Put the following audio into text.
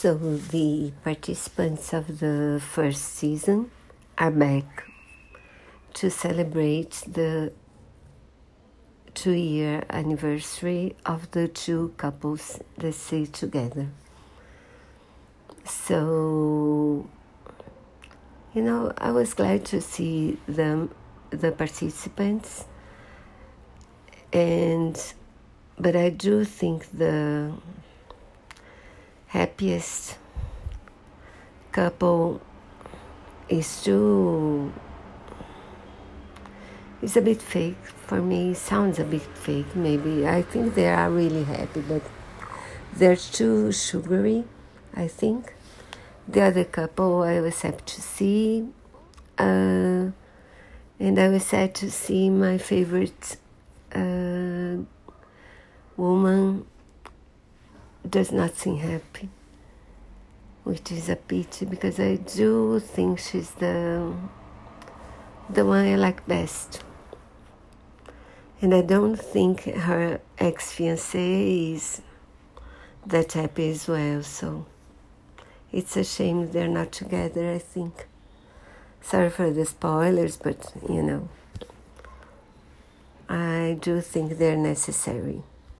So the participants of the first season are back to celebrate the two year anniversary of the two couples that stay together. So, you know, I was glad to see them, the participants, and but I do think the happiest. Couple is too it's a bit fake. For me sounds a bit fake maybe. I think they are really happy but they're too sugary i think. The other couple i was happy to see uh, and i was sad to see my favorite uh, woman does not seem happy, which is a pity because I do think she's the the one I like best. And I don't think her ex fiance is that happy as well, so it's a shame they're not together, I think. Sorry for the spoilers, but you know, I do think they're necessary.